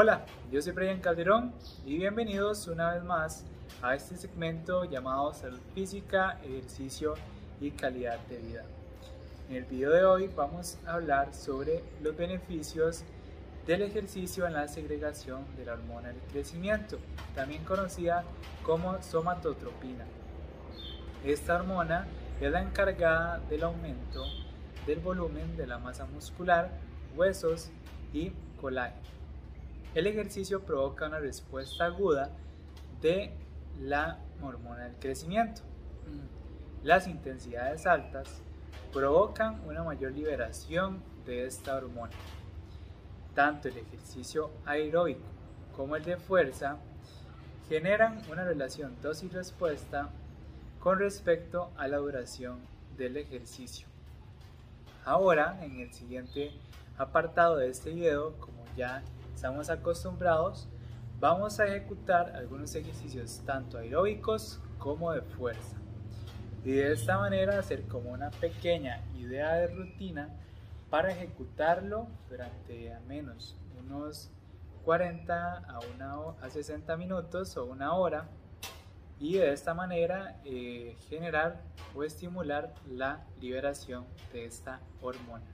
Hola, yo soy Brian Calderón y bienvenidos una vez más a este segmento llamado Salud Física, Ejercicio y Calidad de Vida. En el video de hoy vamos a hablar sobre los beneficios del ejercicio en la segregación de la hormona del crecimiento, también conocida como somatotropina. Esta hormona es la encargada del aumento del volumen de la masa muscular, huesos y colágeno. El ejercicio provoca una respuesta aguda de la hormona del crecimiento. Las intensidades altas provocan una mayor liberación de esta hormona. Tanto el ejercicio aeróbico como el de fuerza generan una relación dosis-respuesta con respecto a la duración del ejercicio. Ahora, en el siguiente apartado de este video, como ya estamos acostumbrados, vamos a ejecutar algunos ejercicios tanto aeróbicos como de fuerza. Y de esta manera hacer como una pequeña idea de rutina para ejecutarlo durante al menos unos 40 a, una, a 60 minutos o una hora y de esta manera eh, generar o estimular la liberación de esta hormona.